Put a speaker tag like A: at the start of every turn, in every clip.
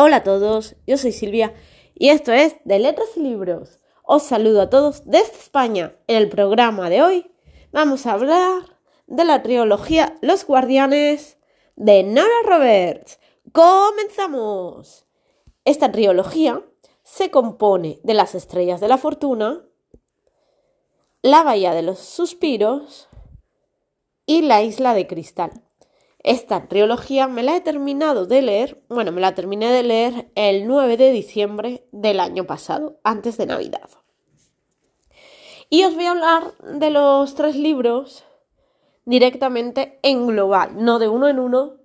A: Hola a todos, yo soy Silvia y esto es de Letras y Libros. Os saludo a todos desde España. En el programa de hoy vamos a hablar de la trilogía Los Guardianes de Nora Roberts. ¡Comenzamos! Esta trilogía se compone de Las Estrellas de la Fortuna, La Bahía de los Suspiros y La Isla de Cristal. Esta trilogía me la he terminado de leer, bueno, me la terminé de leer el 9 de diciembre del año pasado, antes de Navidad. Y os voy a hablar de los tres libros directamente en global, no de uno en uno,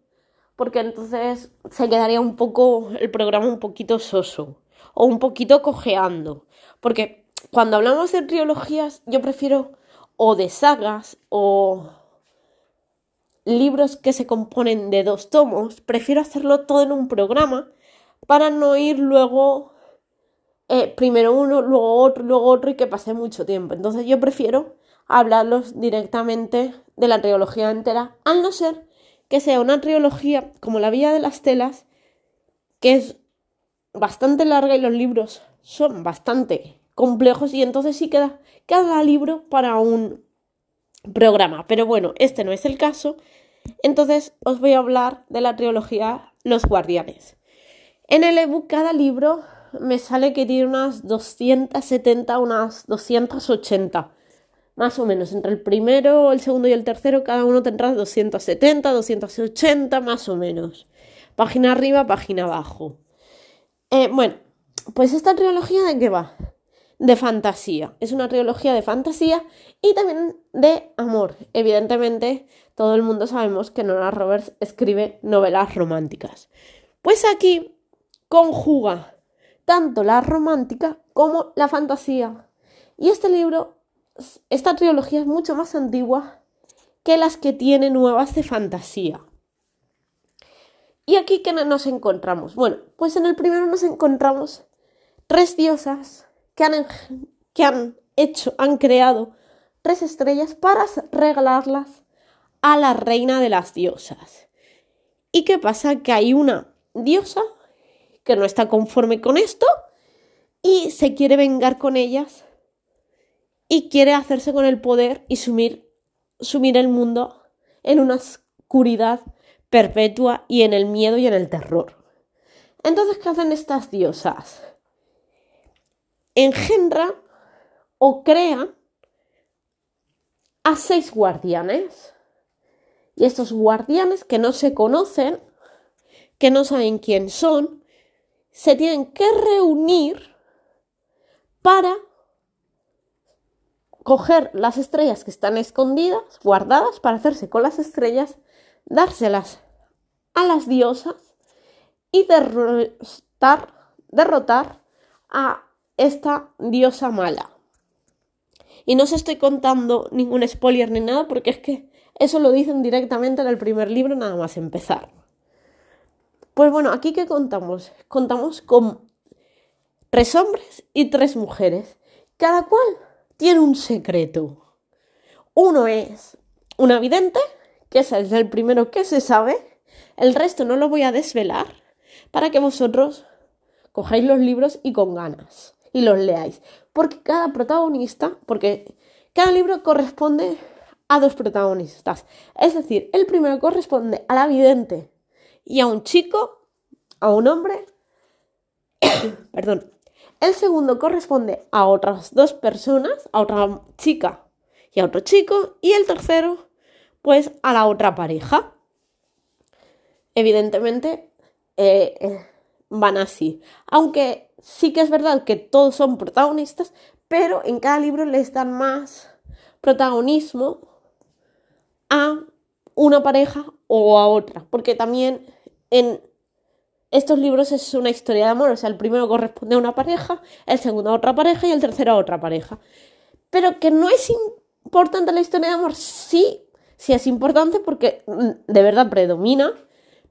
A: porque entonces se quedaría un poco el programa un poquito soso o un poquito cojeando, porque cuando hablamos de trilogías yo prefiero o de sagas o libros que se componen de dos tomos, prefiero hacerlo todo en un programa para no ir luego eh, primero uno, luego otro, luego otro y que pase mucho tiempo. Entonces yo prefiero hablarlos directamente de la trilogía entera, al no ser que sea una trilogía como La Vía de las Telas, que es bastante larga y los libros son bastante complejos y entonces sí queda cada libro para un programa. Pero bueno, este no es el caso. Entonces os voy a hablar de la trilogía Los Guardianes. En el ebook cada libro me sale que tiene unas 270, unas 280. Más o menos, entre el primero, el segundo y el tercero, cada uno tendrá 270, 280, más o menos. Página arriba, página abajo. Eh, bueno, pues esta trilogía de qué va? De fantasía. Es una trilogía de fantasía y también de amor. Evidentemente, todo el mundo sabemos que Nora Roberts escribe novelas románticas. Pues aquí conjuga tanto la romántica como la fantasía. Y este libro, esta trilogía es mucho más antigua que las que tiene nuevas de fantasía. ¿Y aquí qué nos encontramos? Bueno, pues en el primero nos encontramos tres diosas que han, que han hecho, han creado tres estrellas para regalarlas a la reina de las diosas. ¿Y qué pasa? Que hay una diosa que no está conforme con esto y se quiere vengar con ellas y quiere hacerse con el poder y sumir, sumir el mundo en una oscuridad perpetua y en el miedo y en el terror. Entonces, ¿qué hacen estas diosas? Engendra o crea a seis guardianes. Y estos guardianes que no se conocen, que no saben quién son, se tienen que reunir para coger las estrellas que están escondidas, guardadas, para hacerse con las estrellas, dárselas a las diosas y derrotar, derrotar a esta diosa mala. Y no os estoy contando ningún spoiler ni nada porque es que eso lo dicen directamente en el primer libro nada más empezar. Pues bueno, aquí que contamos? Contamos con tres hombres y tres mujeres. Cada cual tiene un secreto. Uno es una vidente, que es el primero que se sabe. El resto no lo voy a desvelar para que vosotros cojáis los libros y con ganas y los leáis. Porque cada protagonista, porque cada libro corresponde a dos protagonistas. Es decir, el primero corresponde a la vidente y a un chico, a un hombre. Perdón. El segundo corresponde a otras dos personas, a otra chica y a otro chico. Y el tercero, pues a la otra pareja. Evidentemente, eh, eh, van así. Aunque sí que es verdad que todos son protagonistas, pero en cada libro les dan más protagonismo a una pareja o a otra, porque también en estos libros es una historia de amor, o sea, el primero corresponde a una pareja, el segundo a otra pareja y el tercero a otra pareja. Pero que no es importante la historia de amor, sí, sí es importante porque de verdad predomina,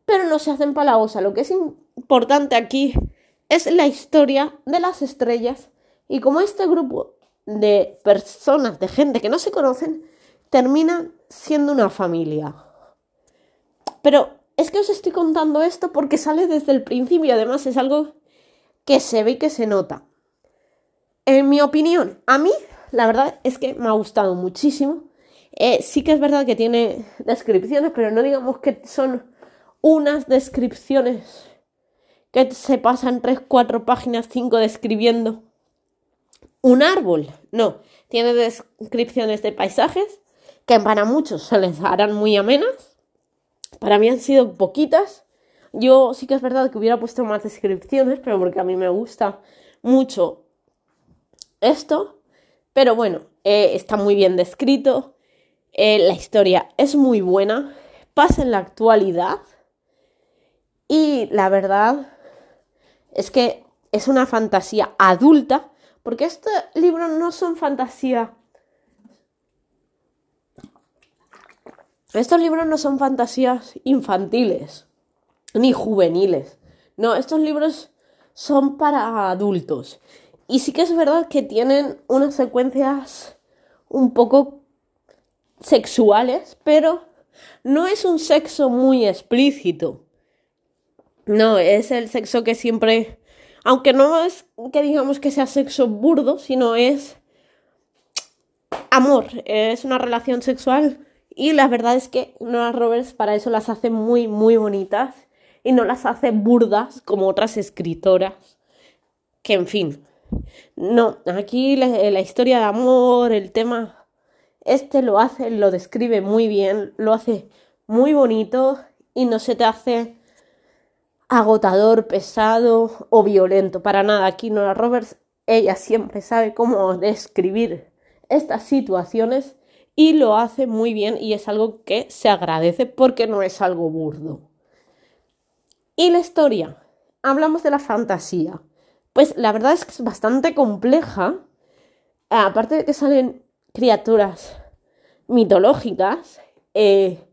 A: pero no se hace empalagosa. Lo que es importante aquí es la historia de las estrellas y como este grupo de personas, de gente que no se conocen, termina siendo una familia. Pero es que os estoy contando esto porque sale desde el principio y además es algo que se ve y que se nota. En mi opinión, a mí la verdad es que me ha gustado muchísimo. Eh, sí que es verdad que tiene descripciones, pero no digamos que son unas descripciones que se pasan 3, 4 páginas, 5 describiendo un árbol. No, tiene descripciones de paisajes que para muchos se les harán muy amenas. Para mí han sido poquitas. Yo sí que es verdad que hubiera puesto más descripciones, pero porque a mí me gusta mucho esto. Pero bueno, eh, está muy bien descrito. Eh, la historia es muy buena. Pasa en la actualidad. Y la verdad es que es una fantasía adulta. Porque estos libros no son fantasía. Estos libros no son fantasías infantiles ni juveniles. No, estos libros son para adultos. Y sí que es verdad que tienen unas secuencias un poco sexuales, pero no es un sexo muy explícito. No, es el sexo que siempre, aunque no es que digamos que sea sexo burdo, sino es amor, es una relación sexual y la verdad es que Nora Roberts para eso las hace muy, muy bonitas y no las hace burdas como otras escritoras. Que en fin, no, aquí la, historia de amor, el tema, este lo hace, lo describe muy bien, lo hace muy bonito y no se te hace agotador, pesado o violento. Para nada, aquí Nora Roberts, ella siempre sabe cómo describir estas situaciones y lo hace muy bien y es algo que se agradece porque no es algo burdo. Y la historia, hablamos de la fantasía. Pues la verdad es que es bastante compleja. Aparte de que salen criaturas mitológicas, eh,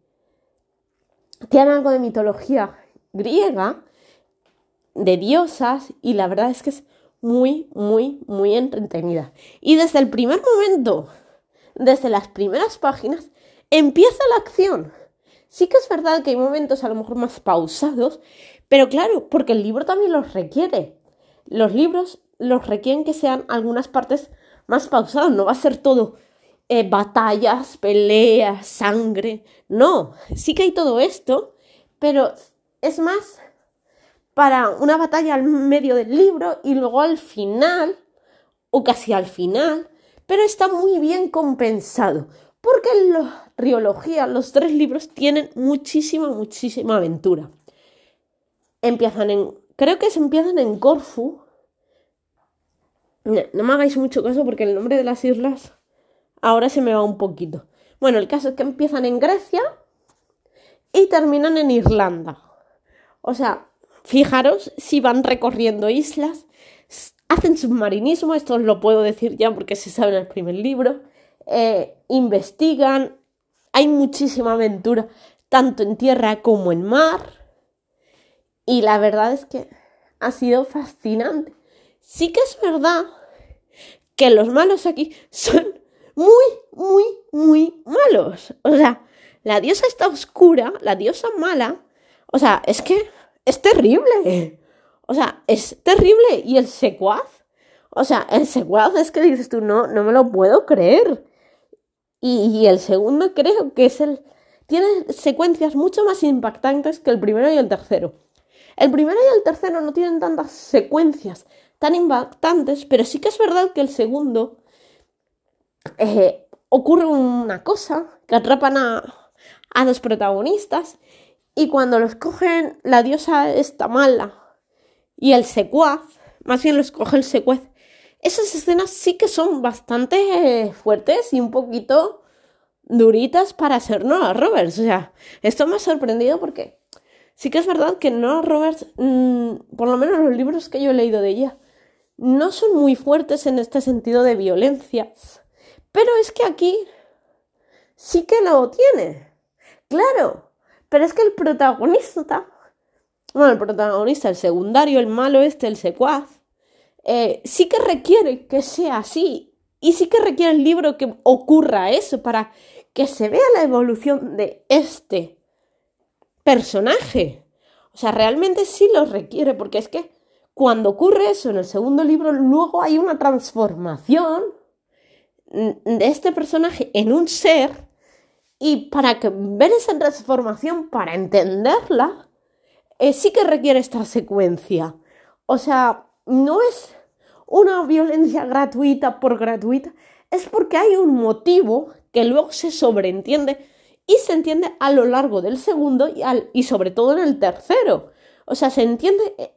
A: tienen algo de mitología griega, de diosas, y la verdad es que es muy, muy, muy entretenida. Y desde el primer momento, desde las primeras páginas, empieza la acción. Sí que es verdad que hay momentos a lo mejor más pausados, pero claro, porque el libro también los requiere los libros los requieren que sean algunas partes más pausadas, no va a ser todo eh, batallas, peleas, sangre, no, sí que hay todo esto, pero es más para una batalla al medio del libro y luego al final, o casi al final, pero está muy bien compensado, porque en la trilogía, los tres libros tienen muchísima, muchísima aventura. Empiezan en Creo que se empiezan en Corfu. No, me hagáis mucho caso porque el nombre de las islas ahora se me va un poquito. Bueno, el caso es que empiezan en Grecia y terminan en Irlanda. O sea, fijaros si van recorriendo islas, hacen submarinismo, esto os lo puedo decir ya porque se sabe en el primer libro, eh, investigan, hay muchísima aventura, tanto en tierra como en mar. Y la verdad es que ha sido fascinante. Sí que es verdad que los malos aquí son muy, muy, muy malos. O sea, la diosa está oscura, la diosa mala. O sea, es que es terrible. O sea, es terrible. Y el secuaz. O sea, el secuaz es que dices tú, no, no me lo puedo creer. Y, el segundo creo que es el... Tiene secuencias mucho más impactantes que el primero y el tercero. El primero y el tercero no tienen tantas secuencias tan impactantes, pero sí que es verdad que el segundo eh, ocurre una cosa, que atrapan a los protagonistas y cuando los cogen la diosa está mala y el secuaz, más bien los coge el secuaz, esas escenas sí que son bastante fuertes y un poquito duritas para ser Noah Roberts. O sea, esto me ha sorprendido porque Sí que es verdad que Nora Roberts, mm, por lo menos los libros que yo he leído de ella, no son muy fuertes en este sentido de violencia. Pero es que aquí sí que lo tiene. Claro, pero es que el protagonista, bueno, el protagonista, el secundario, el malo este, el secuaz, eh, sí que requiere que sea así. Y sí que requiere el libro que ocurra eso para que se vea la evolución de este personaje. O sea, realmente sí lo requiere, porque es que cuando ocurre eso en el segundo libro, luego hay una transformación de este personaje en un ser y para ver esa transformación, para entenderla, eh, sí que requiere esta secuencia. O sea, no es una violencia gratuita por gratuita, es porque hay un motivo que luego se sobreentiende y se entiende a lo largo del segundo y, y sobre todo en el tercero. O sea, se entiende, eh,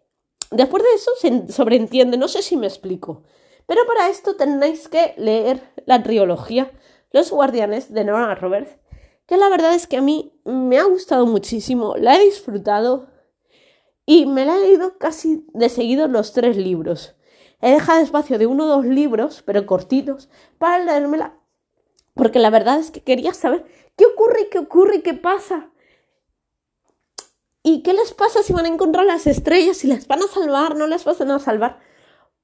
A: después de eso se sobreentiende, no sé si me explico. Pero para esto tenéis que leer la trilogía Los Guardianes de Nora Roberts, que la verdad es que a mí me ha gustado muchísimo, la he disfrutado y me la he leído casi de seguido los tres libros. He dejado espacio de uno o dos libros, pero cortitos, para leérmela, porque la verdad es que quería saber qué ocurre, qué ocurre, qué pasa. ¿Y qué les pasa si van a encontrar las estrellas? Si les van a salvar, no les van a salvar.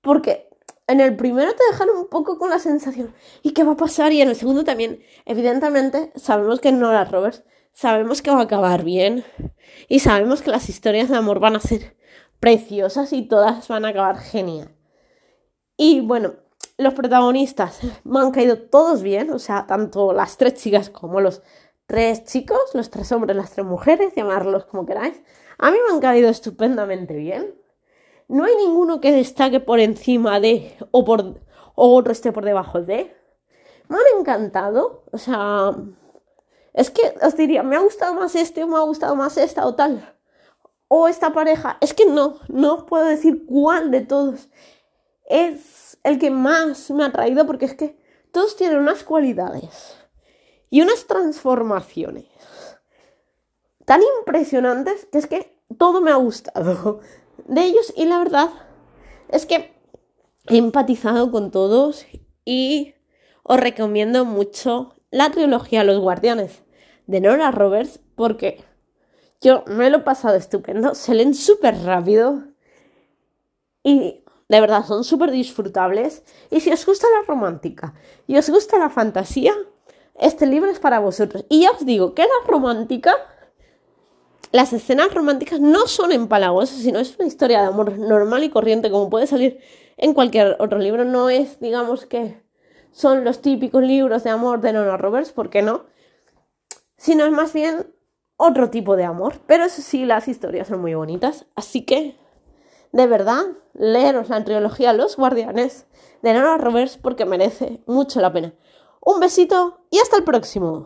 A: Porque en el primero te dejan un poco con la sensación, ¿y qué va a pasar? Y en el segundo también, evidentemente, sabemos que Nora Roberts, sabemos que va a acabar bien. Y sabemos que las historias de amor van a ser preciosas y todas van a acabar genial. Y bueno, los protagonistas me han caído todos bien, o sea, tanto las tres chicas como los tres chicos, los tres hombres, las tres mujeres, llamarlos como queráis. A mí me han caído estupendamente bien. No hay ninguno que destaque por encima de o por o otro esté por debajo de. Me han encantado, o sea, es que os diría, me ha gustado más este me ha gustado más esta o tal. O esta pareja. Es que no, no puedo decir cuál de todos es el que más me ha traído porque es que todos tienen unas cualidades y unas transformaciones tan impresionantes que es que todo me ha gustado de ellos y la verdad es que he empatizado con todos y os recomiendo mucho la trilogía Los Guardianes de Nora Roberts porque yo me lo he pasado estupendo, se leen súper rápido y de verdad, son súper disfrutables. Y si os gusta la romántica y os gusta la fantasía, este libro es para vosotros. Y ya os digo que la romántica, las escenas románticas no son empalagosas, sino es una historia de amor normal y corriente, como puede salir en cualquier otro libro. No es, digamos que son los típicos libros de amor de Nona Roberts, ¿por qué no? Sino es más bien otro tipo de amor. Pero eso sí, las historias son muy bonitas. Así que de verdad, leeros la trilogía Los Guardianes de Nora Roberts porque merece mucho la pena. Un besito y hasta el próximo.